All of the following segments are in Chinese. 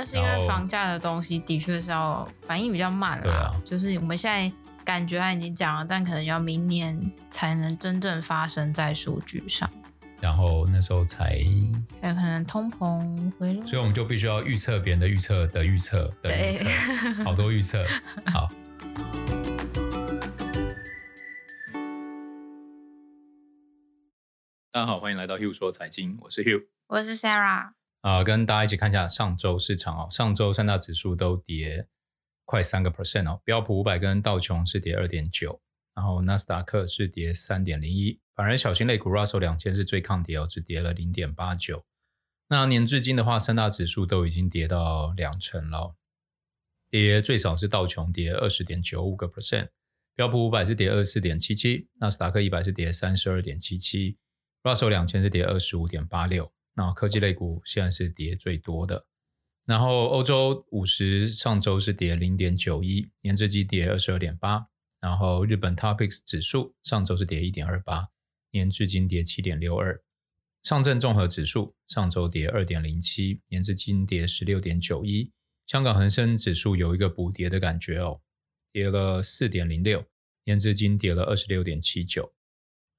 但是因为房价的东西的确是要反应比较慢啦，啊、就是我们现在感觉他已经讲了，但可能要明年才能真正发生在数据上，然后那时候才才可能通膨回落，所以我们就必须要预测别人的预测的预测的预测，好多预测，好。大家好，欢迎来到 Hugh 说财经，我是 Hugh，我是 Sarah。啊、跟大家一起看一下上周市场哦。上周三大指数都跌快三个 percent 哦。标普五百跟道琼是跌二点九，然后纳斯达克是跌三点零一。反而小型类股 Russell 两千是最抗跌哦，只跌了零点八九。那年至今的话，三大指数都已经跌到两成了，跌最少是道琼跌二十点九五个 percent，标普五百是跌二十四点七七，纳斯达克一百是跌三十二点七七。Russell 两千是跌二十五点八六，那科技类股现在是跌最多的。然后欧洲五十上周是跌零点九一，年至今跌二十二点八。然后日本 Topix 指数上周是跌一点二八，年至今跌七点六二。上证综合指数上周跌二点零七，年至今跌十六点九一。香港恒生指数有一个补跌的感觉哦，跌了四点零六，年至今跌了二十六点七九。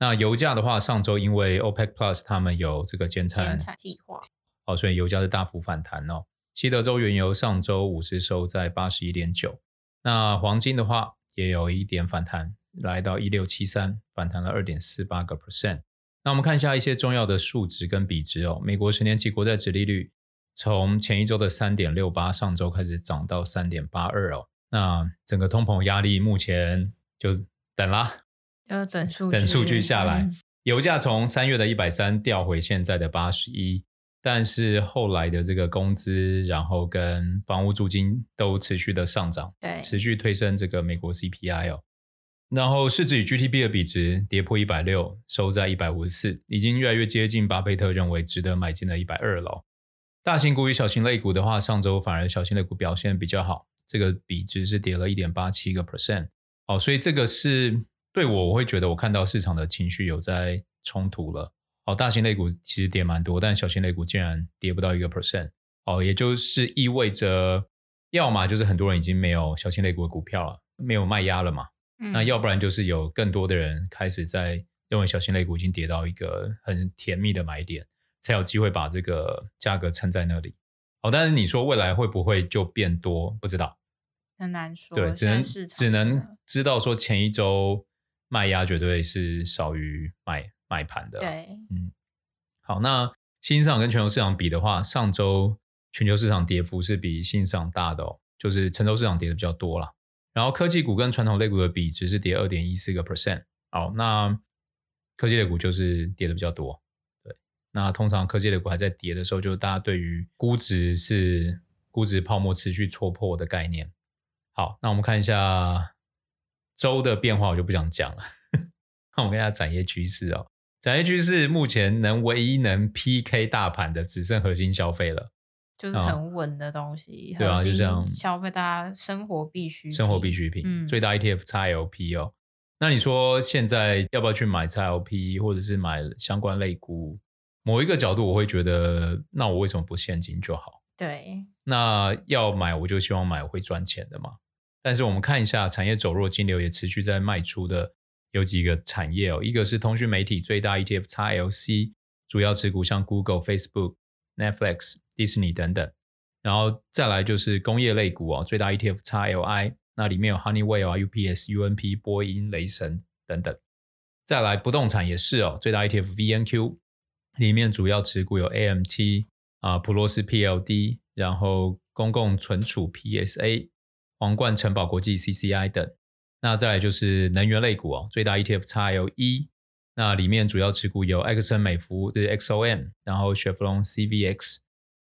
那油价的话，上周因为 OPEC Plus 他们有这个减产计划，哦，所以油价是大幅反弹哦。西德州原油上周五是收在八十一点九，那黄金的话也有一点反弹，来到一六七三，反弹了二点四八个 percent。那我们看一下一些重要的数值跟比值哦。美国十年期国债殖利率从前一周的三点六八，上周开始涨到三点八二哦。那整个通膨压力目前就等啦。要等数据，等数据下来，嗯、油价从三月的一百三掉回现在的八十一，但是后来的这个工资，然后跟房屋租金都持续的上涨，对，持续推升这个美国 CPI 哦。然后市值与 GDP 的比值跌破一百六，收在一百五十四，已经越来越接近巴菲特认为值得买进的一百二了。大型股与小型类股的话，上周反而小型类股表现比较好，这个比值是跌了一点八七个 percent，哦，所以这个是。对我，我会觉得我看到市场的情绪有在冲突了。哦，大型类股其实跌蛮多，但小型类股竟然跌不到一个 percent。哦，也就是意味着，要么就是很多人已经没有小型类股的股票了，没有卖压了嘛。嗯。那要不然就是有更多的人开始在认为小型类股已经跌到一个很甜蜜的买点，才有机会把这个价格撑在那里。哦，但是你说未来会不会就变多？不知道，很难说。对，只能只能知道说前一周。卖压绝对是少于买买盘的。对，嗯，好，那新兴市场跟全球市场比的话，上周全球市场跌幅是比新兴市场大的哦，就是成熟市场跌的比较多啦。然后科技股跟传统类股的比值是跌二点一四个 percent。好，那科技类股就是跌的比较多。对，那通常科技类股还在跌的时候，就是大家对于估值是估值泡沫持续戳破的概念。好，那我们看一下。周的变化我就不想讲了，那 我们看一下产业趋势哦。产业趋势目前能唯一能 PK 大盘的只剩核心消费了，就是很稳的东西。哦、对啊，就这样消费大家生活必需生活必需品。嗯、最大 ETF XLP 哦。那你说现在要不要去买 XLP 或者是买相关类股？某一个角度我会觉得，那我为什么不现金就好？对，那要买我就希望买会赚钱的嘛。但是我们看一下产业走弱，金流也持续在卖出的有几个产业哦，一个是通讯媒体最大 ETF XLC，主要持股像 Google、Facebook、Netflix、Disney 等等，然后再来就是工业类股哦，最大 ETF XLI，那里面有 Honeywell 啊、UPS、UNP、波音、雷神等等，再来不动产也是哦，最大 ETF VNQ，里面主要持股有 AMT 啊、普罗斯 PLD，然后公共存储 PSA。皇冠城堡国际 CCI 等，那再来就是能源类股哦，最大 ETF XLE，那里面主要持股有埃克森美孚的 XOM，然后雪佛龙 CVX，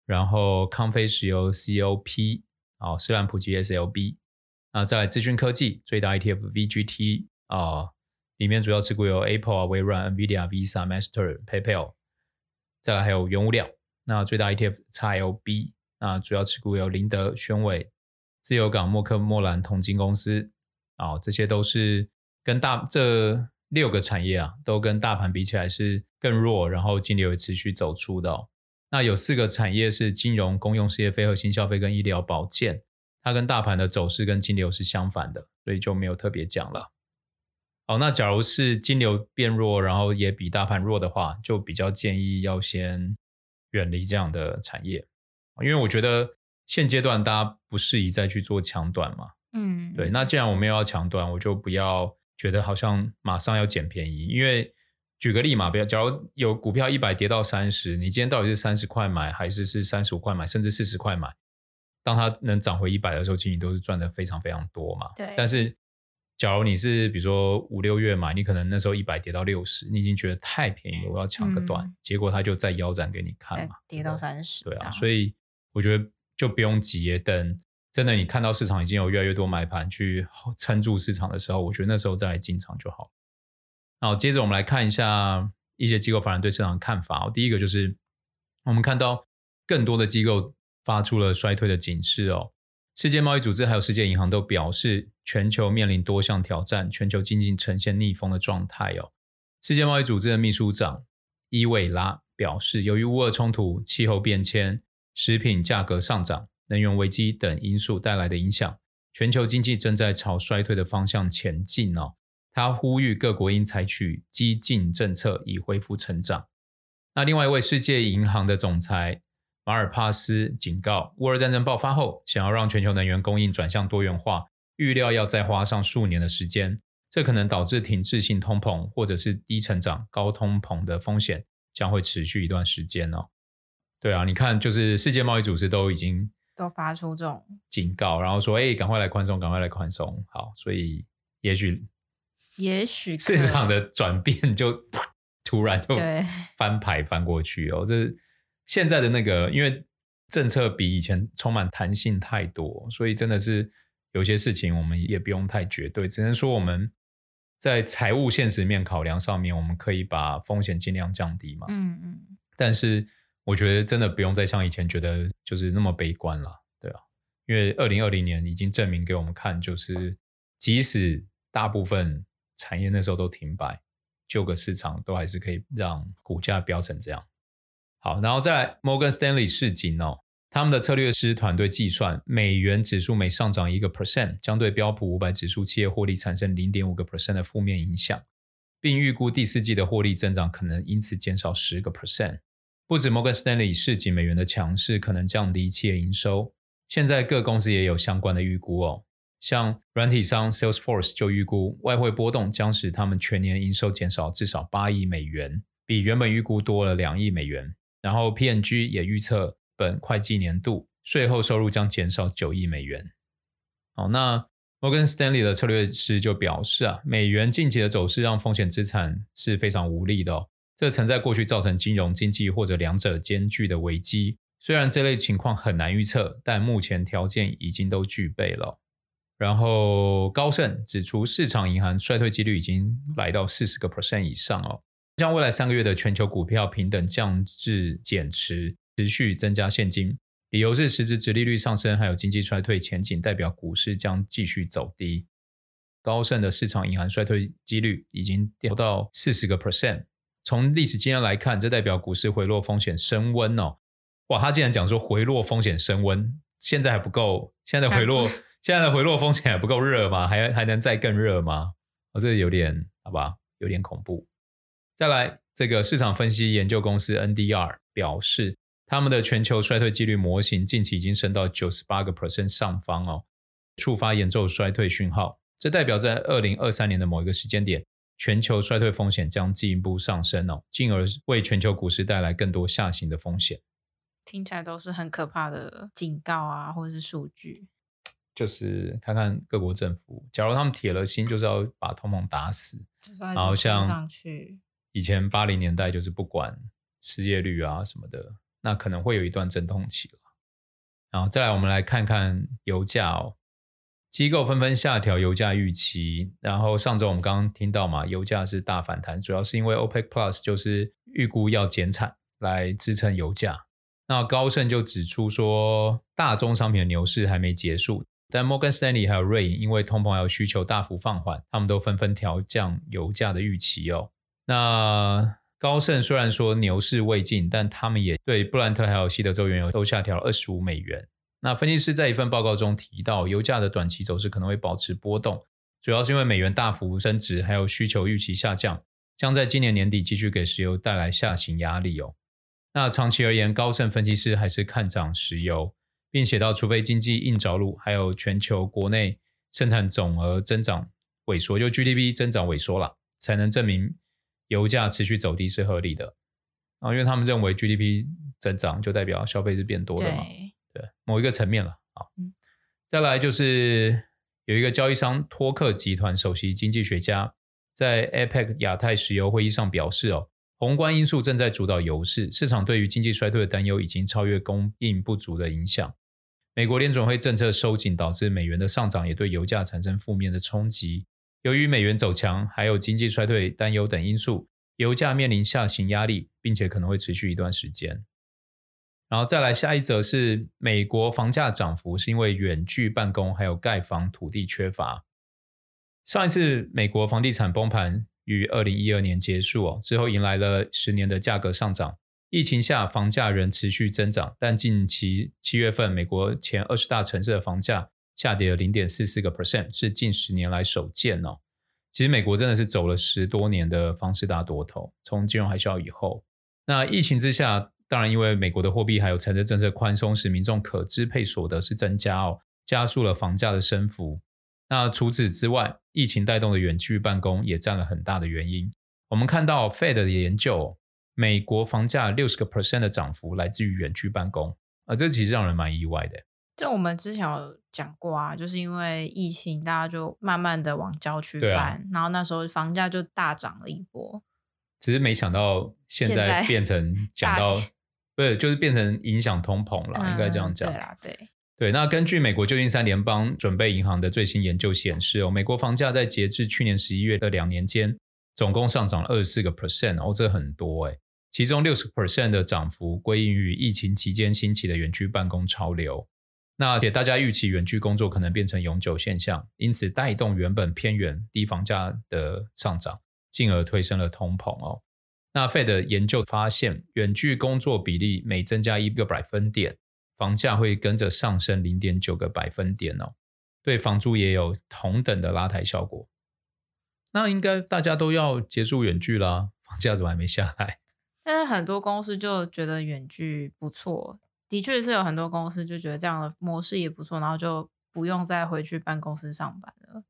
然后康菲石油 COP，哦，斯兰普吉 SLB，那再来资讯科技最大 ETF VGT 啊、里面主要持股有 Apple 啊、微软、NVIDIA、Visa、Master、PayPal，再来还有原物料，那最大 ETF XLB，那主要持股有林德、宣伟。自由港、默克莫兰、铜金公司，啊、哦，这些都是跟大这六个产业啊，都跟大盘比起来是更弱，然后金流也持续走出的、那有四个产业是金融、公用事业、非核心消费跟医疗保健，它跟大盘的走势跟金流是相反的，所以就没有特别讲了。好，那假如是金流变弱，然后也比大盘弱的话，就比较建议要先远离这样的产业，因为我觉得现阶段大家不适宜再去做抢短嘛。嗯，对。那既然我们又要抢短，我就不要觉得好像马上要捡便宜，因为。举个例嘛，比如假如有股票一百跌到三十，你今天到底是三十块买，还是是三十五块买，甚至四十块买？当它能涨回一百的时候，其实你都是赚的非常非常多嘛。对。但是，假如你是比如说五六月买，你可能那时候一百跌到六十，你已经觉得太便宜了，我要抢个短，嗯、结果它就再腰斩给你看嘛，跌到三十。对啊，所以我觉得就不用急，等真的你看到市场已经有越来越多买盘去撑住市场的时候，我觉得那时候再来进场就好。好，接着我们来看一下一些机构法人对市场的看法。第一个就是我们看到更多的机构发出了衰退的警示哦。世界贸易组织还有世界银行都表示，全球面临多项挑战，全球经济呈现逆风的状态哦。世界贸易组织的秘书长伊维拉表示，由于乌俄冲突、气候变迁、食品价格上涨、能源危机等因素带来的影响，全球经济正在朝衰退的方向前进哦。他呼吁各国应采取激进政策以恢复成长。那另外一位世界银行的总裁马尔帕斯警告，乌俄战争爆发后，想要让全球能源供应转向多元化，预料要再花上数年的时间。这可能导致停滞性通膨或者是低成长、高通膨的风险将会持续一段时间哦。对啊，你看，就是世界贸易组织都已经都发出这种警告，然后说：“哎，赶快来宽松，赶快来宽松。”好，所以也许。也许市场的转变就 突然就 翻牌翻过去哦，这是现在的那个，因为政策比以前充满弹性太多，所以真的是有些事情我们也不用太绝对，只能说我们在财务现实面考量上面，我们可以把风险尽量降低嘛。嗯嗯。但是我觉得真的不用再像以前觉得就是那么悲观了，对啊，因为二零二零年已经证明给我们看，就是即使大部分。产业那时候都停摆，旧个市场都还是可以让股价飙成这样。好，然后再来摩根斯丹利示警哦，他们的策略师团队计算，美元指数每上涨一个 percent，将对标普五百指数企业获利产生零点五个 percent 的负面影响，并预估第四季的获利增长可能因此减少十个 percent。不止摩根士丹利示警，美元的强势可能降低企业营收，现在各公司也有相关的预估哦。像软体商 Salesforce 就预估，外汇波动将使他们全年营收减少至少八亿美元，比原本预估多了两亿美元。然后 PNG 也预测本会计年度税后收入将减少九亿美元。好，那摩根士丹利的策略师就表示啊，美元近期的走势让风险资产是非常无力的哦，这曾在过去造成金融经济或者两者兼具的危机。虽然这类情况很难预测，但目前条件已经都具备了。然后高盛指出，市场银行衰退几率已经来到四十个 percent 以上哦，将未来三个月的全球股票平等降至减持，持续增加现金。理由是实质殖利率上升，还有经济衰退前景，代表股市将继续走低。高盛的市场银行衰退几率已经掉到四十个 percent，从历史经验来看，这代表股市回落风险升温哦。哇，他竟然讲说回落风险升温，现在还不够，现在的回落。现在的回落风险还不够热吗？还还能再更热吗？哦，这有点好吧，有点恐怖。再来，这个市场分析研究公司 NDR 表示，他们的全球衰退几率模型近期已经升到九十八个 percent 上方哦，触发严重衰退讯号。这代表在二零二三年的某一个时间点，全球衰退风险将进一步上升哦，进而为全球股市带来更多下行的风险。听起来都是很可怕的警告啊，或者是数据。就是看看各国政府，假如他们铁了心就是要把通膨打死，然后像以前八零年代就是不管失业率啊什么的，那可能会有一段阵痛期了。然后再来，我们来看看油价哦，机构纷纷下调油价预期。然后上周我们刚刚听到嘛，油价是大反弹，主要是因为 OPEC Plus 就是预估要减产来支撑油价。那高盛就指出说，大宗商品的牛市还没结束。但摩根士丹利还有瑞银，因为通膨还有需求大幅放缓，他们都纷纷调降油价的预期哦。那高盛虽然说牛市未尽，但他们也对布兰特还有西德州原油都下调二十五美元。那分析师在一份报告中提到，油价的短期走势可能会保持波动，主要是因为美元大幅升值，还有需求预期下降，将在今年年底继续给石油带来下行压力哦。那长期而言，高盛分析师还是看涨石油，并写到，除非经济硬着陆，还有全球国内生产总额增长萎缩，就 GDP 增长萎缩了，才能证明。油价持续走低是合理的，啊，因为他们认为 GDP 增长就代表消费是变多的嘛，对，某一个层面了啊。嗯，再来就是有一个交易商托克集团首席经济学家在 APEC 亚太石油会议上表示哦，宏观因素正在主导油市，市场对于经济衰退的担忧已经超越供应不足的影响。美国联准会政策收紧导致美元的上涨，也对油价产生负面的冲击。由于美元走强，还有经济衰退担忧等因素，油价面临下行压力，并且可能会持续一段时间。然后再来下一则是美国房价涨幅是因为远距办公还有盖房土地缺乏。上一次美国房地产崩盘于二零一二年结束哦，之后迎来了十年的价格上涨。疫情下房价仍持续增长，但近期七月份美国前二十大城市的房价。下跌了零点四四个 percent，是近十年来首见哦。其实美国真的是走了十多年的房市大多头，从金融海啸以后，那疫情之下，当然因为美国的货币还有财政政策宽松，使民众可支配所得是增加哦，加速了房价的升幅。那除此之外，疫情带动的远距办公也占了很大的原因。我们看到 Fed 的研究，美国房价六十个 percent 的涨幅来自于远距办公，啊，这其实让人蛮意外的。就我们之前有讲过啊，就是因为疫情，大家就慢慢的往郊区搬，啊，然后那时候房价就大涨了一波。只是没想到现在变成讲到，对，就是变成影响通膨了，嗯，应该这样讲。对啊，对对。那根据美国旧金山联邦准备银行的最新研究显示，哦，美国房价在截至去年十一月的两年间，总共上涨了二十四个 percent，哦，这很多哎，其中六十 percent 的涨幅归因于疫情期间兴起的远距办公潮流。那给大家预期远距工作可能变成永久现象，因此带动原本偏远低房价的上涨，进而推升了通膨哦。那 Fed 的研究发现，远距工作比例每增加一个百分点，房价会跟着上升零点九个百分点哦，对房租也有同等的拉抬效果。那应该大家都要结束远距啦，房价怎么还没下来？但是很多公司就觉得远距不错。的确是有很多公司就觉得这样的模式也不错，然后就不用再回去办公室上班了，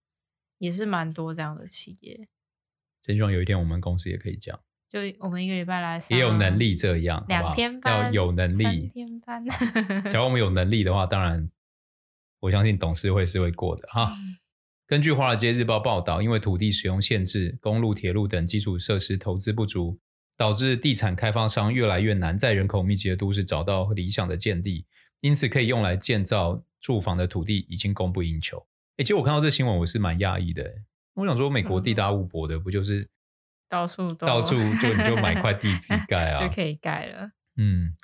也是蛮多这样的企业。真希望有一天我们公司也可以这样，就我们一个礼拜来上也有能力这样，两天班，要有能力，三天班。假如我们有能力的话，当然我相信董事会是会过的哈。根据《华尔街日报》报道，因为土地使用限制、公路、铁路等基础设施投资不足。导致地产开发商越来越难在人口密集的都市找到理想的建地，因此可以用来建造住房的土地已经供不应求。诶，其实我看到这新闻，我是蛮讶异的。我想说，美国地大物博的，不就是到处都到处就你就买块地自己盖啊，就可以盖了。嗯，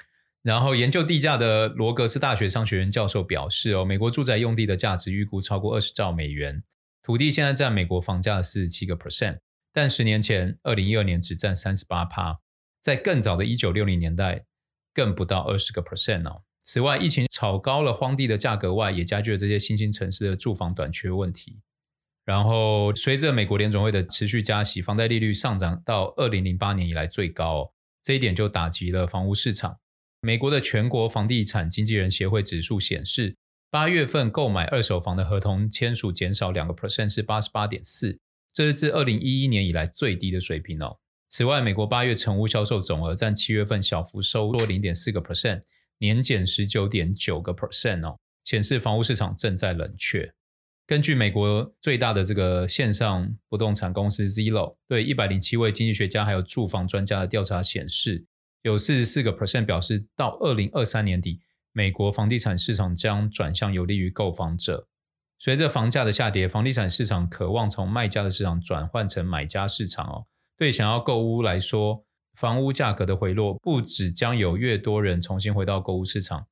然后研究地价的罗格斯大学商学院教授表示，哦，美国住宅用地的价值预估超过二十兆美元，土地现在占美国房价的四十七个 percent。但十年前，二零一二年只占三十八趴，在更早的一九六零年代，更不到二十个 percent 哦。此外，疫情炒高了荒地的价格外，也加剧了这些新兴城市的住房短缺问题。然后，随着美国联准会的持续加息，房贷利率上涨到二零零八年以来最高哦，这一点就打击了房屋市场。美国的全国房地产经纪人协会指数显示，八月份购买二手房的合同签署减少两个 percent，是八十八点四。这是自二零一一年以来最低的水平哦。此外，美国八月成屋销售总额占七月份小幅收缩零点四个 percent，年减十九点九个 percent 哦，显示房屋市场正在冷却。根据美国最大的这个线上不动产公司 Zillow 对一百零七位经济学家还有住房专家的调查显示，有四十四个 percent 表示到二零二三年底，美国房地产市场将转向有利于购房者。随着房价的下跌，房地产市场渴望从卖家的市场转换成买家市场哦。对想要购屋来说，房屋价格的回落不只将有越多人重新回到购屋市场，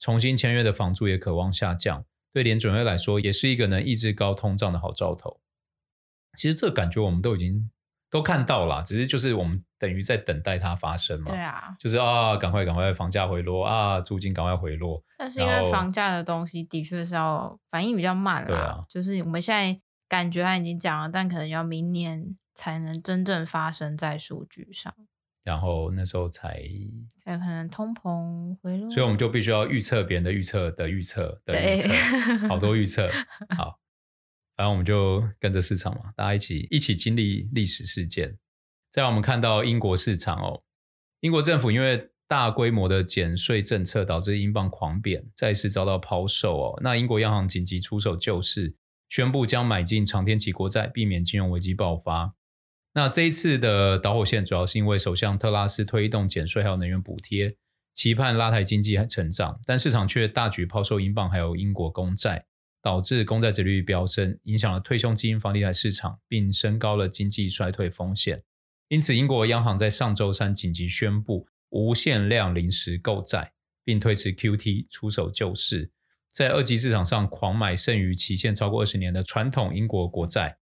重新签约的房租也渴望下降。对联准会来说，也是一个能抑制高通胀的好兆头。其实这感觉我们都已经都看到了，只是就是我们等于在等待它发生嘛。对啊，就是啊，赶快赶快房价回落啊，租金赶快回落。但是因为房价的东西的确是要反应比较慢啦，啊，就是我们现在感觉它已经讲了，但可能要明年才能真正发生在数据上。然后那时候才才可能通膨回落，所以我们就必须要预测别人的预测的预测的预测，好多预测。好，反正我们就跟着市场嘛，大家一起一起经历历史事件。再来我们看到英国市场哦，英国政府因为大规模的减税政策导致英镑狂贬，再次遭到抛售哦。那英国央行紧急出手救市，宣布将买进长天期国债，避免金融危机爆发。那这一次的导火线主要是因为首相特拉斯推动减税还有能源补贴，期盼拉抬经济成长，但市场却大举抛售英镑还有英国公债，导致公债殖率飙升，影响了退休金、房地产市场，并升高了经济衰退风险。因此，英国央行在上周三紧急宣布无限量临时购债，并推迟 QT 出手救市，在二级市场上狂买剩余期限超过二十年的传统英国国债。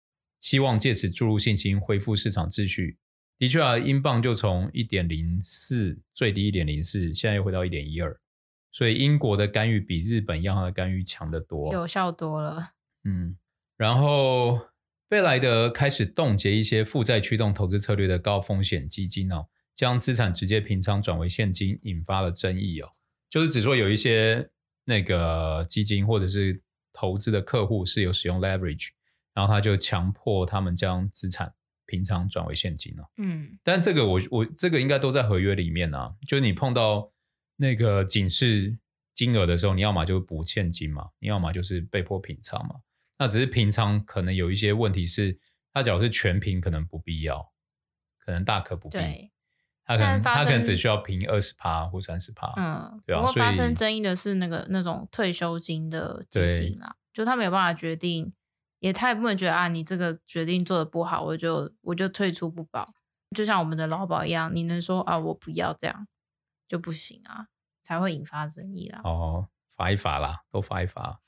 希望借此注入信心，恢复市场秩序。的确啊，英镑就从一点零四最低一点零四，现在又回到一点一二，所以英国的干预比日本央行的干预强得多，有效多了。嗯，然后贝莱德开始冻结一些负债驱动投资策略的高风险基金哦，将资产直接平仓转为现金，引发了争议哦。就是只说有一些那个基金或者是投资的客户是有使用 leverage。然后他就强迫他们将资产平仓转为现金了。嗯，但这个我我这个应该都在合约里面啊。就是你碰到那个警示金额的时候，你要么就补现金嘛，你要么就是被迫平仓嘛。那只是平仓可能有一些问题是，他假如是全平可能不必要，可能大可不必。他可能他可能只需要平二十趴或三十趴。嗯，对啊。不过发生争议的是那个那种退休金的基金啊，就他没有办法决定。也他也不能觉得啊，你这个决定做得不好，我就我就退出不保，就像我们的劳保一样，你能说啊我不要这样就不行啊，才会引发争议啦。哦，罚一罚啦，都罚一罚。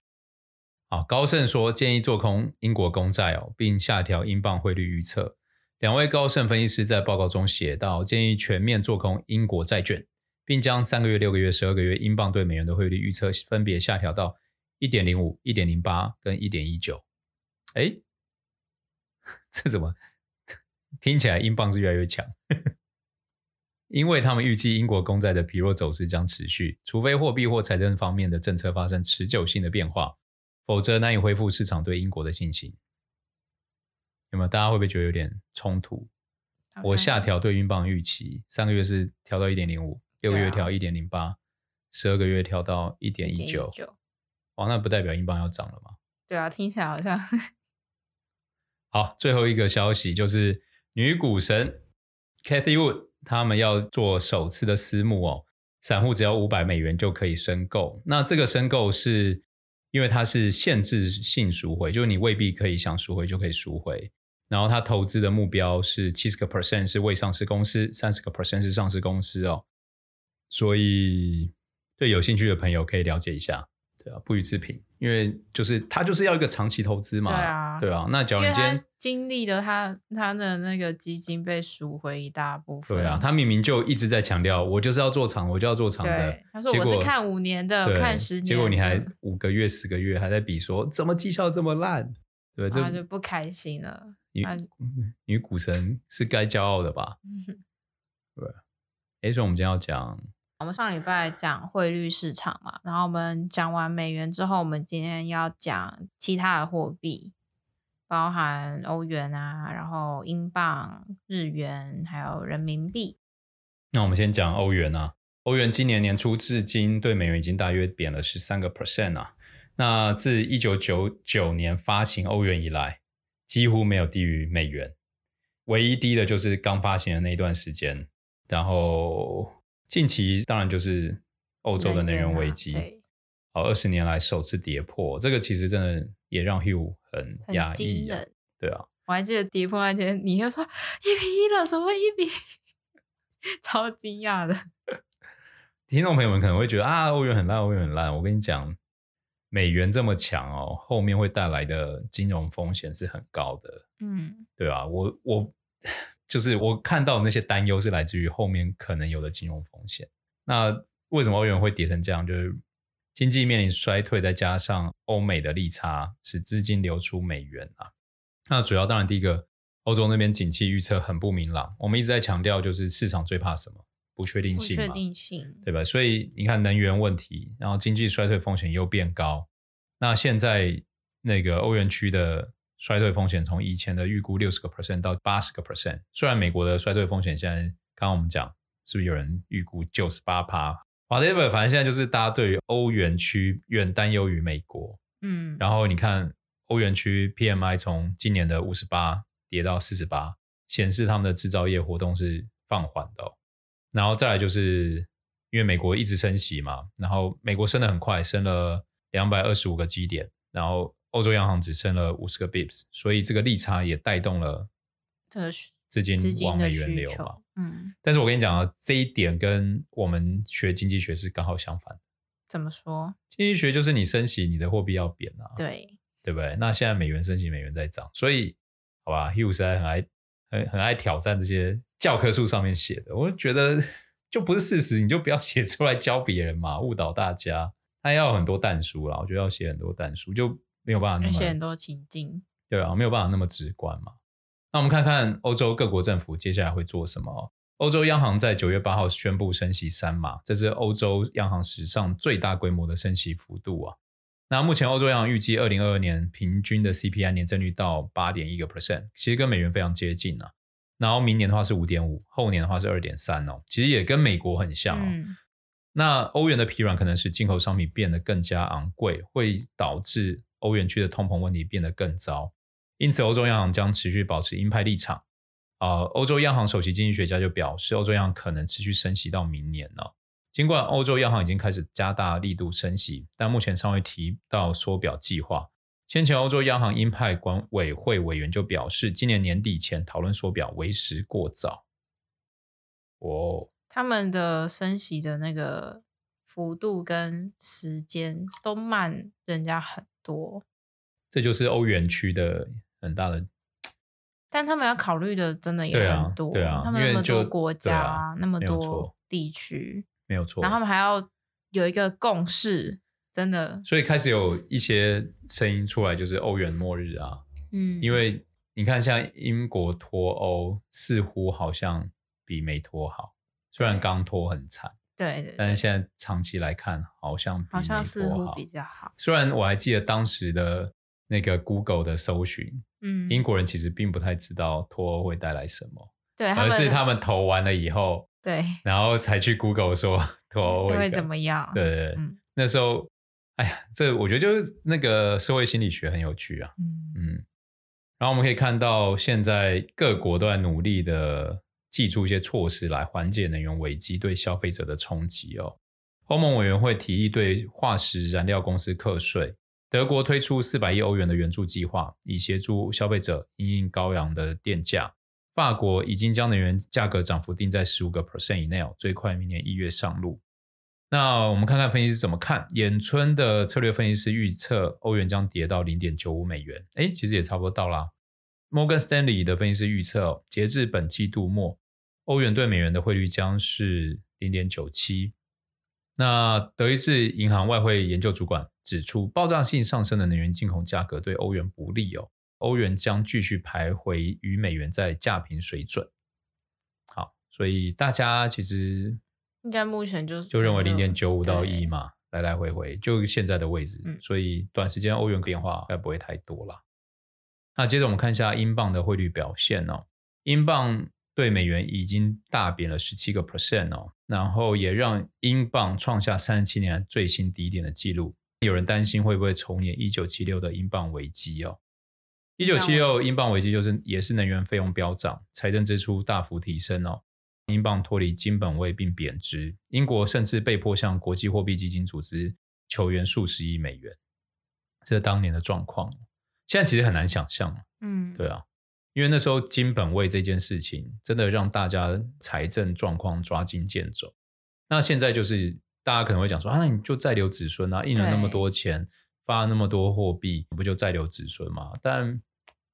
好，高盛说建议做空英国公债哦，并下调英镑汇率预测。两位高盛分析师在报告中写道，建议全面做空英国债券，并将三个月、六个月、十二个月英镑兑美元的汇率预测分别下调到一点零五、一点零八跟一点一九。哎，这怎么听起来英镑是越来越强？因为他们预计英国公债的疲弱走势将持续，除非货币或财政方面的政策发生持久性的变化，否则难以恢复市场对英国的信心。有没有？大家会不会觉得有点冲突我下调对英镑预期，三个月是调到一点零五，六个月调一点零八，十二个月调到一点一九。哇，那不代表英镑要涨了吗？对啊，听起来好像。好，最后一个消息就是女股神 Kathy Wood 他们要做首次的私募哦，散户只要五百美元就可以申购。那这个申购是因为它是限制性赎回，就是你未必可以想赎回就可以赎回。然后他投资的目标是七十个 percent 是未上市公司，三十个 percent 是上市公司哦。所以对有兴趣的朋友可以了解一下。对啊，不予置评，因为就是他就是要一个长期投资嘛，对啊，对啊。那假如你今天经历了他他的那个基金被赎回一大部分，对啊，他明明就一直在强调，我就是要做长，我就要做长的。他说我是看五年的，看十年，结果你还五个月、十个月还在比说怎么绩效这么烂，对，这就不开心了。女女股神是该骄傲的吧？对，哎，所以我们今天要讲。我们上礼拜讲汇率市场嘛，然后我们讲完美元之后，我们今天要讲其他的货币，包含欧元啊，然后英镑、日元，还有人民币。那我们先讲欧元啊，欧元今年年初至今对美元已经大约贬了十三个 percent 啊。那自一九九九年发行欧元以来，几乎没有低于美元，唯一低的就是刚发行的那一段时间，然后。近期当然就是欧洲的能源危机，好，二十年来首次跌破，这个其实真的也让 Hugh 很压抑，对啊，我还记得跌破那天，你又说一比一了，怎么一比？超惊讶的。听众朋友们可能会觉得啊，欧元很烂，欧元很烂。我跟你讲，美元这么强哦，后面会带来的金融风险是很高的。嗯，对啊，我我就是我看到的那些担忧是来自于后面可能有的金融风险。那为什么欧元会跌成这样？就是经济面临衰退，再加上欧美的利差，使资金流出美元啊。那主要当然第一个，欧洲那边景气预测很不明朗。我们一直在强调，就是市场最怕什么？不确定性嘛，不确定性，对吧？所以你看能源问题，然后经济衰退风险又变高。那现在那个欧元区的衰退风险从以前的预估六十个 percent 到八十个 percent。虽然美国的衰退风险现在刚刚我们讲，是不是有人预估九十八趴？Whatever，反正现在就是大家对于欧元区远担忧于美国。嗯，然后你看欧元区 PMI 从今年的五十八跌到四十八，显示他们的制造业活动是放缓的哦。然后再来就是因为美国一直升息嘛，然后美国升得很快，升了两百二十五个基点，然后欧洲央行只升了五十个 bips，所以这个利差也带动了这个资金往美元流嘛。嗯，但是我跟你讲啊，这一点跟我们学经济学是刚好相反。怎么说？经济学就是你升息，你的货币要贬啊，对对不对？那现在美元升息，美元在涨，所以好吧，Hugh 实在很爱很很爱挑战这些。教科书上面写的，我觉得就不是事实，你就不要写出来教别人嘛，误导大家。他要有很多但书啦，我觉得要写很多但书，就没有办法那么多情境，对啊，没有办法那么直观嘛。那我们看看欧洲各国政府接下来会做什么。欧洲央行在九月八号宣布升息三码，这是欧洲央行史上最大规模的升息幅度啊。那目前欧洲央行预计二零二二年平均的 CPI 年增率到八点一个 percent，其实跟美元非常接近啊。然后明年的话是五点五，后年的话是二点三哦，其实也跟美国很像哦。嗯、那欧元的疲软可能使进口商品变得更加昂贵，会导致欧元区的通膨问题变得更糟。因此，欧洲央行将持续保持鹰派立场。啊、欧洲央行首席经济学家就表示，欧洲央行可能持续升息到明年了。尽管欧洲央行已经开始加大力度升息，但目前尚未提到缩表计划。先前欧洲央行鹰派管委会委员就表示，今年年底前讨论缩表为时过早。哦，他们的升息的那个幅度跟时间都慢人家很多，这就是欧元区的很大的。但他们要考虑的真的也很多，对啊，对啊，他们那么多国家，啊、那么多地区，没有错，然后他们还要有一个共识。真的，所以开始有一些声音出来，就是欧元末日啊。嗯，因为你看，像英国脱欧，似乎好像比没脱好，虽然刚脱很惨，对，对，但是现在长期来看，好像好，好像似乎比较好。虽然我还记得当时的那个 Google 的搜寻，嗯，英国人其实并不太知道脱欧会带来什么，对，而是他们投完了以后，对，然后才去 Google 说 脱欧会，会怎么样？对对对，嗯，那时候。哎呀，这我觉得就是那个社会心理学很有趣啊。嗯嗯，然后我们可以看到，现在各国都在努力的祭出一些措施来缓解能源危机对消费者的冲击哦。欧盟委员会提议对化石燃料公司课税，德国推出四百亿欧元的援助计划，以协助消费者因应高昂的电价。法国已经将能源价格涨幅定在十五个 percent 以内哦，最快明年一月上路。那我们看看分析师怎么看。眼村的策略分析师预测欧元将跌到零点九五美元，哎，其实也差不多到啦。摩根斯丹利的分析师预测，截至本季度末，欧元对美元的汇率将是零点九七。那德意志银行外汇研究主管指出，爆炸性上升的能源进口价格对欧元不利哦，欧元将继续徘徊与美元在价平水准。好，所以大家其实。应该目前就是就认为零点九五到一嘛，来来回回就现在的位置，嗯、所以短时间欧元变化应该不会太多了。那接着我们看一下英镑的汇率表现哦，英镑对美元已经大贬了十七个 percent 哦，然后也让英镑创下三十七年来最新低点的记录。有人担心会不会重演一九七六的英镑危机哦？一九七六英镑危机就是也是能源费用飙涨，财政支出大幅提升哦。英镑脱离金本位并贬值，英国甚至被迫向国际货币基金组织求援数十亿美元，这是当年的状况。现在其实很难想象，嗯，对啊，因为那时候金本位这件事情真的让大家财政状况抓襟见肘。那现在就是大家可能会讲说啊，那你就再留子孙啊，印了那么多钱，发了那么多货币，不就再留子孙吗？但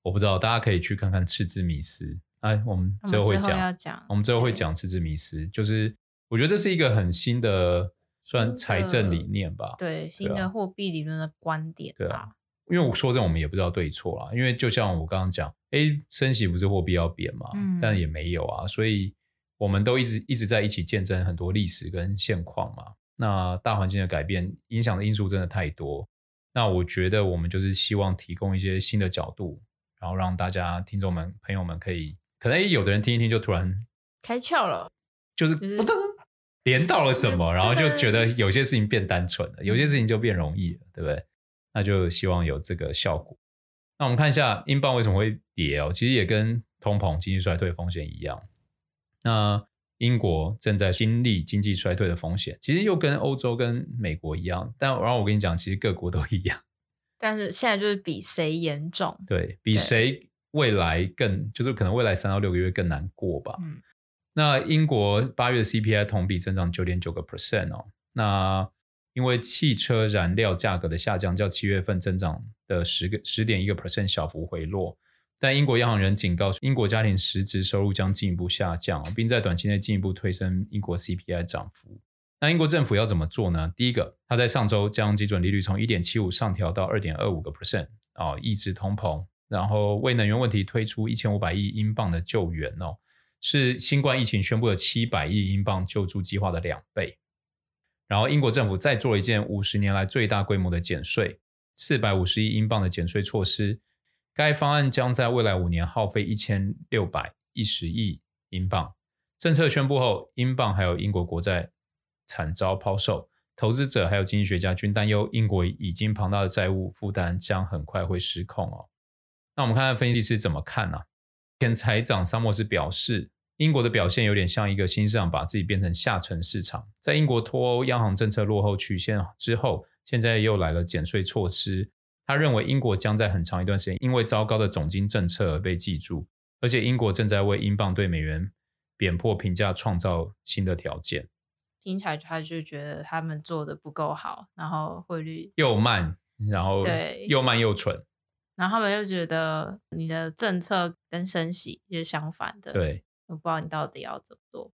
我不知道，大家可以去看看赤字迷思。哎，我们之后会讲，讲我们之后会讲赤字迷思，就是我觉得这是一个很新的算财政理念吧，对，对新的货币理论的观点吧，对啊，因为我说真的，我们也不知道对错啦，因为就像我刚刚讲，哎，升息不是货币要贬嘛，嗯，但也没有啊，所以我们都一直一直在一起见证很多历史跟现况嘛，那大环境的改变影响的因素真的太多，那我觉得我们就是希望提供一些新的角度，然后让大家听众们朋友们可以。可能有的人听一听就突然开窍了，就是扑通连到了什么，然后就觉得有些事情变单纯了，有些事情就变容易了，对不对？那就希望有这个效果。那我们看一下英镑为什么会跌哦，其实也跟通膨、经济衰退风险一样。那英国正在经历经济衰退的风险，其实又跟欧洲跟美国一样。但然后我跟你讲，其实各国都一样，但是现在就是比谁严重，对，比谁。未来更就是可能未来三到六个月更难过吧。嗯，那英国八月 CPI 同比增长九点九个 percent 哦。那因为汽车燃料价格的下降，较七月份增长的十个十点一个 percent 小幅回落。但英国央行仍警告，英国家庭实质收入将进一步下降，并在短期内进一步推升英国 CPI 涨幅。那英国政府要怎么做呢？第一个，他在上周将基准利率从一点七五上调到二点二五个 percent 啊，抑制通膨。然后为能源问题推出一千五百亿英镑的救援哦，是新冠疫情宣布的七百亿英镑救助计划的两倍。然后英国政府再做了一件五十年来最大规模的减税，四百五十亿英镑的减税措施。该方案将在未来五年耗费一千六百一十亿英镑。政策宣布后，英镑还有英国国债惨遭抛售，投资者还有经济学家均担忧英国已经庞大的债务负担将很快会失控哦。那我们看看分析师怎么看呢、啊？前财长萨默斯表示，英国的表现有点像一个新市场把自己变成下沉市场。在英国脱欧央行政策落后曲线之后，现在又来了减税措施。他认为英国将在很长一段时间因为糟糕的总经政策而被记住，而且英国正在为英镑对美元贬破评价创造新的条件。听起来他就觉得他们做的不够好，然后汇率又慢，然后对又慢又蠢。然后他们又觉得你的政策跟升息是相反的，对，我不知道你到底要怎么做。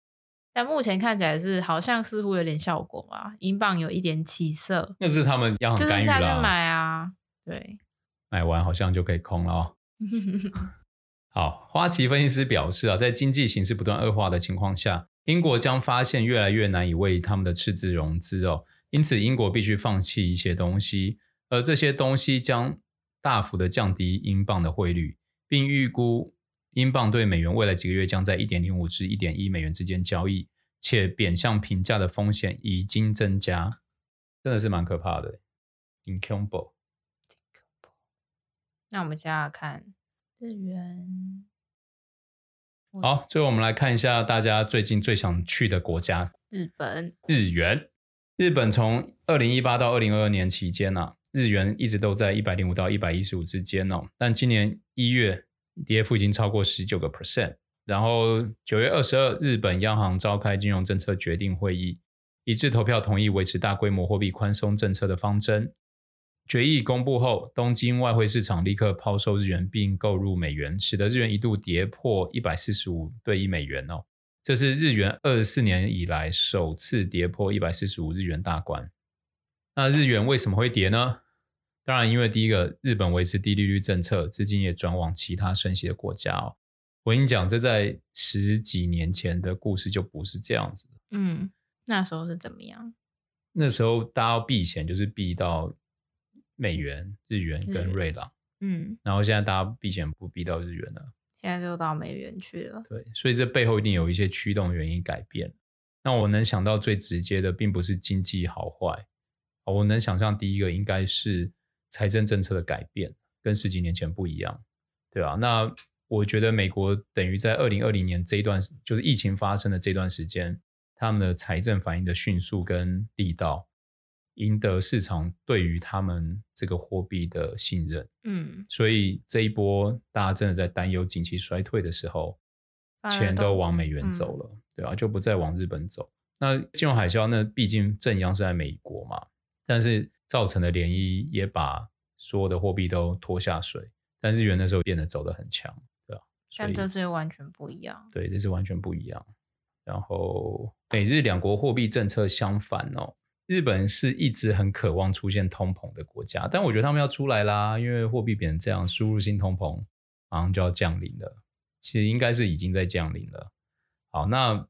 但目前看起来是好像似乎有点效果嘛，英镑有一点起色。那是他们央行干预啦，就是下去买啊，对，买完好像就可以空了哦。好，花旗分析师表示啊，在经济形势不断恶化的情况下，英国将发现越来越难以为他们的赤字融资哦，因此英国必须放弃一些东西，而这些东西将。大幅的降低英镑的汇率，并预估英镑对美元未来几个月将在一点零五至一点一美元之间交易，且贬向平价的风险已经增加，真的是蛮可怕的。Incomparable。那我们接下来看日元。好，最后我们来看一下大家最近最想去的国家——日本。日元，日本从二零一八到二零二二年期间呢、啊。日元一直都在一百零五到一百一十五之间哦，但今年一月跌幅已经超过十九个 percent。然后九月二十二，日本央行召开金融政策决定会议，一致投票同意维持大规模货币宽松政策的方针。决议公布后，东京外汇市场立刻抛售日元并购入美元，使得日元一度跌破一百四十五对一美元哦，这是日元二十四年以来首次跌破一百四十五日元大关。那日元为什么会跌呢？当然，因为第一个，日本维持低利率政策，资金也转往其他升息的国家哦。我跟你讲，这在十几年前的故事就不是这样子。嗯，那时候是怎么样？那时候大家要避险，就是避到美元、日元跟瑞郎。嗯，然后现在大家避险不避到日元了，现在就到美元去了。对，所以这背后一定有一些驱动原因改变。那我能想到最直接的，并不是经济好坏。我能想象，第一个应该是财政政策的改变，跟十几年前不一样，对吧？那我觉得美国等于在二零二零年这一段，就是疫情发生的这段时间，他们的财政反应的迅速跟力道，赢得市场对于他们这个货币的信任。嗯，所以这一波大家真的在担忧景气衰退的时候，钱都往美元走了，嗯、对吧？就不再往日本走。那金融海啸，那毕竟正央是在美国嘛。但是造成的涟漪也把所有的货币都拖下水，但日元那时候变得走得很强，对吧？但这次又完全不一样。对，这是完全不一样。然后美日两国货币政策相反哦。日本是一直很渴望出现通膨的国家，但我觉得他们要出来啦，因为货币变成这样，输入性通膨马上就要降临了。其实应该是已经在降临了。好，那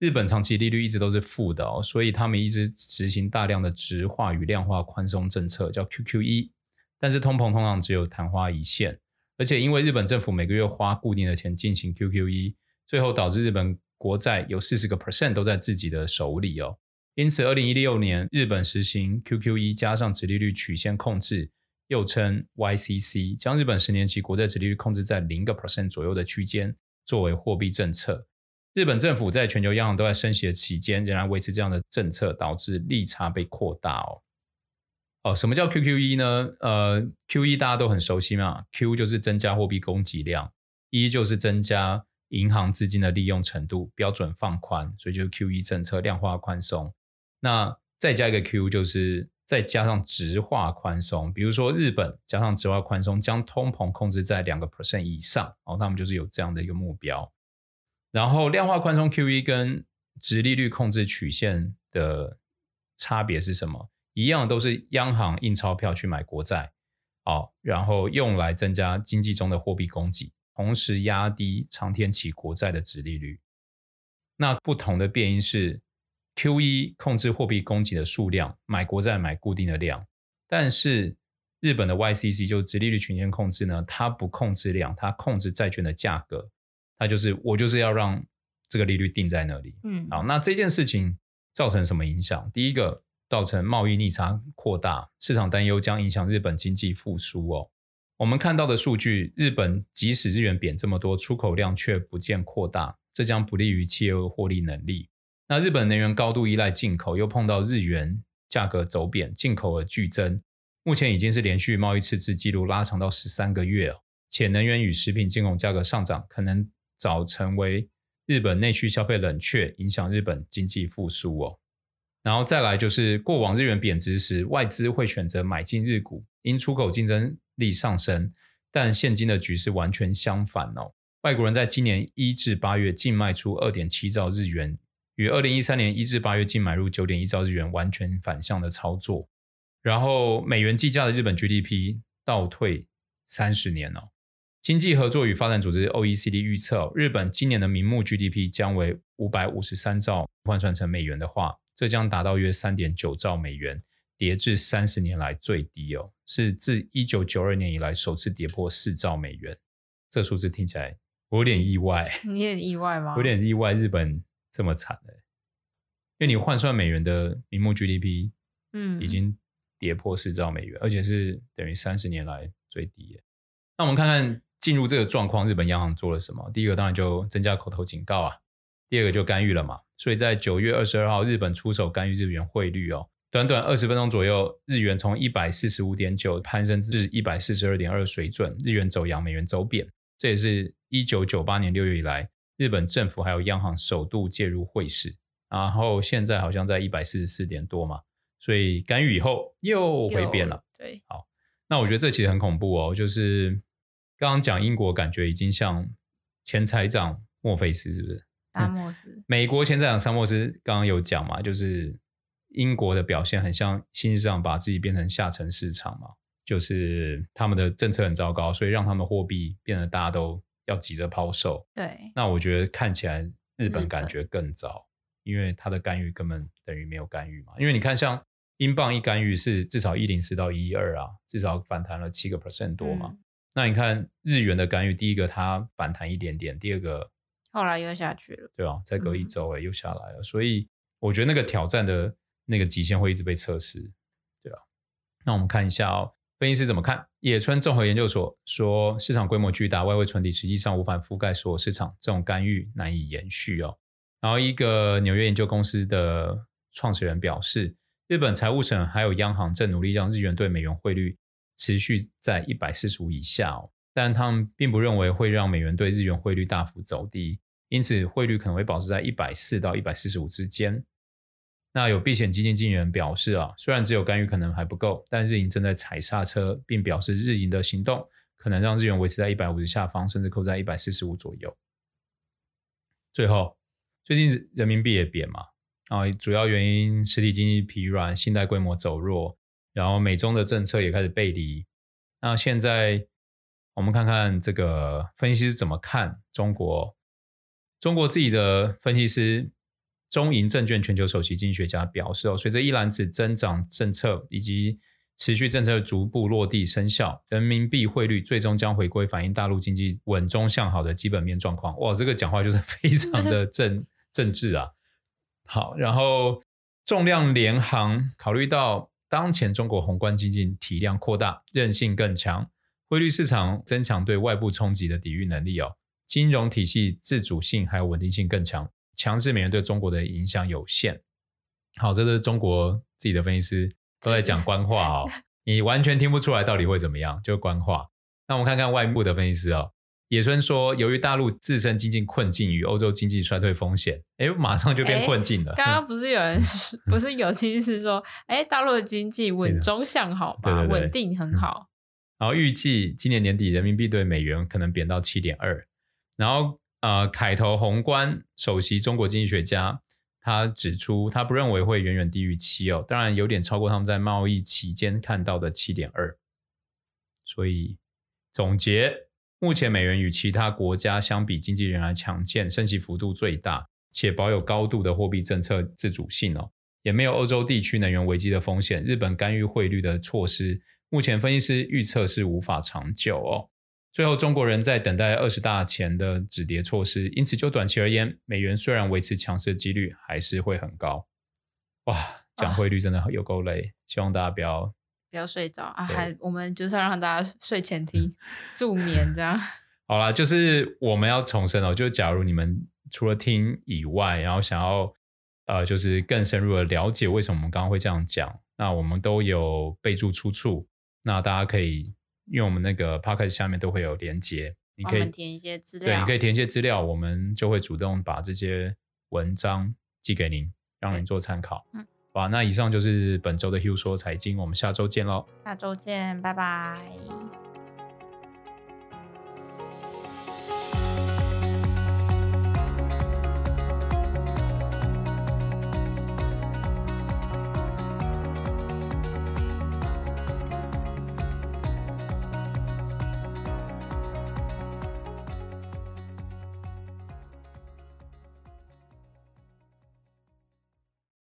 日本长期利率一直都是负的哦，所以他们一直执行大量的直化与量化宽松政策，叫 QQE。但是通膨通常只有昙花一现，而且因为日本政府每个月花固定的钱进行 QQE，最后导致日本国债有四十个 percent 都在自己的手里哦。因此，二零一六年日本实行 QQE 加上直利率曲线控制，又称 YCC，将日本十年期国债殖利率控制在零个 percent 左右的区间，作为货币政策。日本政府在全球央行都在升息的期间，仍然维持这样的政策，导致利差被扩大哦。哦，什么叫 QQE 呢？呃，QE 大家都很熟悉嘛，Q 就是增加货币供给量，E 就是增加银行资金的利用程度，标准放宽，所以就是 QE 政策量化宽松。那再加一个 Q，就是再加上直化宽松，比如说日本加上直化宽松，将通膨控制在两个 percent 以上，然后他们就是有这样的一个目标。然后量化宽松 QE 跟直利率控制曲线的差别是什么？一样都是央行印钞票去买国债，好，然后用来增加经济中的货币供给，同时压低长天期国债的直利率。那不同的变因是。QE 控制货币供给的数量，买国债买固定的量，但是日本的 YCC 就是直利率曲线控制呢，它不控制量，它控制债券的价格，它就是我就是要让这个利率定在那里。嗯，好，那这件事情造成什么影响？第一个，造成贸易逆差扩大，市场担忧将影响日本经济复苏哦。我们看到的数据，日本即使日元贬这么多，出口量却不见扩大，这将不利于企业获利能力。那日本能源高度依赖进口，又碰到日元价格走贬，进口额剧增，目前已经是连续贸易赤字记录拉长到十三个月了。且能源与食品进口价格上涨，可能早成为日本内需消费冷却，影响日本经济复苏哦。然后再来就是过往日元贬值时，外资会选择买进日股，因出口竞争力上升。但现今的局势完全相反哦，外国人在今年一至八月净卖出二点七兆日元。与二零一三年一至八月净买入九点一兆日元完全反向的操作，然后美元计价的日本 GDP 倒退三十年了。经济合作与发展组织 OECD 预测，日本今年的名目 GDP 将为五百五十三兆，换算成美元的话，这将达到约三点九兆美元，跌至三十年来最低哦，是自一九九二年以来首次跌破四兆美元。这数字听起来我有点意外，你也意外吗？有点意外，日本。这么惨的，因为你换算美元的名目 GDP，嗯，已经跌破四兆美元，嗯、而且是等于三十年来最低。那我们看看进入这个状况，日本央行做了什么？第一个当然就增加口头警告啊，第二个就干预了嘛。所以在九月二十二号，日本出手干预日元汇率哦，短短二十分钟左右，日元从一百四十五点九攀升至一百四十二点二水准，日元走阳，美元走贬，这也是一九九八年六月以来。日本政府还有央行首度介入汇市，然后现在好像在一百四十四点多嘛，所以干预以后又回贬了。对，好，那我觉得这其实很恐怖哦，就是刚刚讲英国，感觉已经像前财长墨菲斯是不是？沙默斯、嗯。美国前财长沙默斯刚刚有讲嘛，就是英国的表现很像新兴市场把自己变成下层市场嘛，就是他们的政策很糟糕，所以让他们货币变得大家都。要急着抛售，对，那我觉得看起来日本感觉更糟，因为它的干预根本等于没有干预嘛。因为你看，像英镑一干预是至少一零四到一一二啊，至少反弹了七个 percent 多嘛。嗯、那你看日元的干预，第一个它反弹一点点，第二个后来又下去了，对啊，再隔一周哎又下来了，嗯、所以我觉得那个挑战的那个极限会一直被测试，对啊。那我们看一下哦。分析师怎么看？野村综合研究所说，市场规模巨大，外汇存底实际上无法覆盖所有市场，这种干预难以延续哦。然后，一个纽约研究公司的创始人表示，日本财务省还有央行正努力让日元对美元汇率持续在一百四十五以下哦，但他们并不认为会让美元对日元汇率大幅走低，因此汇率可能会保持在一百四到一百四十五之间。那有避险基金经理人表示啊，虽然只有干预可能还不够，但日银正在踩刹车，并表示日银的行动可能让日元维持在一百五十下方，甚至扣在一百四十五左右。最后，最近人民币也贬嘛，啊，主要原因实体经济疲软，信贷规模走弱，然后美中的政策也开始背离。那现在我们看看这个分析师怎么看中国？中国自己的分析师中银证券全球首席经济学家表示，哦，随着一篮子增长政策以及持续政策逐步落地生效，人民币汇率最终将回归反映大陆经济稳中向好的基本面状况。哇，这个讲话就是非常的正 政治啊。好，然后重量联行考虑到当前中国宏观经济体量扩大，韧性更强，汇率市场增强对外部冲击的抵御能力哦，金融体系自主性还有稳定性更强，强势美元对中国的影响有限。好，这是中国自己的分析师。都在讲官话哦，你完全听不出来到底会怎么样，就官话。那我们看看外部的分析师哦，野村说，由于大陆自身经济困境与欧洲经济衰退风险，哎，马上就变困境了。刚刚不是有人，不是有分析师说，哎，大陆的经济稳中向好吧，稳定很好。然后预计今年年底人民币对美元可能贬到七点二。然后呃，凯投宏观首席中国经济学家。他指出，他不认为会远远低于七哦，当然有点超过他们在贸易期间看到的七点二。所以总结，目前美元与其他国家相比，经济仍然强健，升息幅度最大，且保有高度的货币政策自主性哦，也没有欧洲地区能源危机的风险。日本干预汇率的措施，目前分析师预测是无法长久哦。最后，中国人在等待二十大前的止跌措施，因此就短期而言，美元虽然维持强势的几率还是会很高。哇，讲汇率真的有够累，希望大家不要不要睡着啊！还我们就是要让大家睡前听助眠这样。好啦，就是我们要重申哦，就假如你们除了听以外，然后想要呃，就是更深入的了解为什么我们刚刚会这样讲，那我们都有备注出处，那大家可以。因为我们那个 podcast 下面都会有连接，你可以填一些资料，对，你可以填一些资料，我们就会主动把这些文章寄给您，让您做参考。嗯，好，那以上就是本周的 Hugh 说财经，我们下周见喽。下周见，拜拜。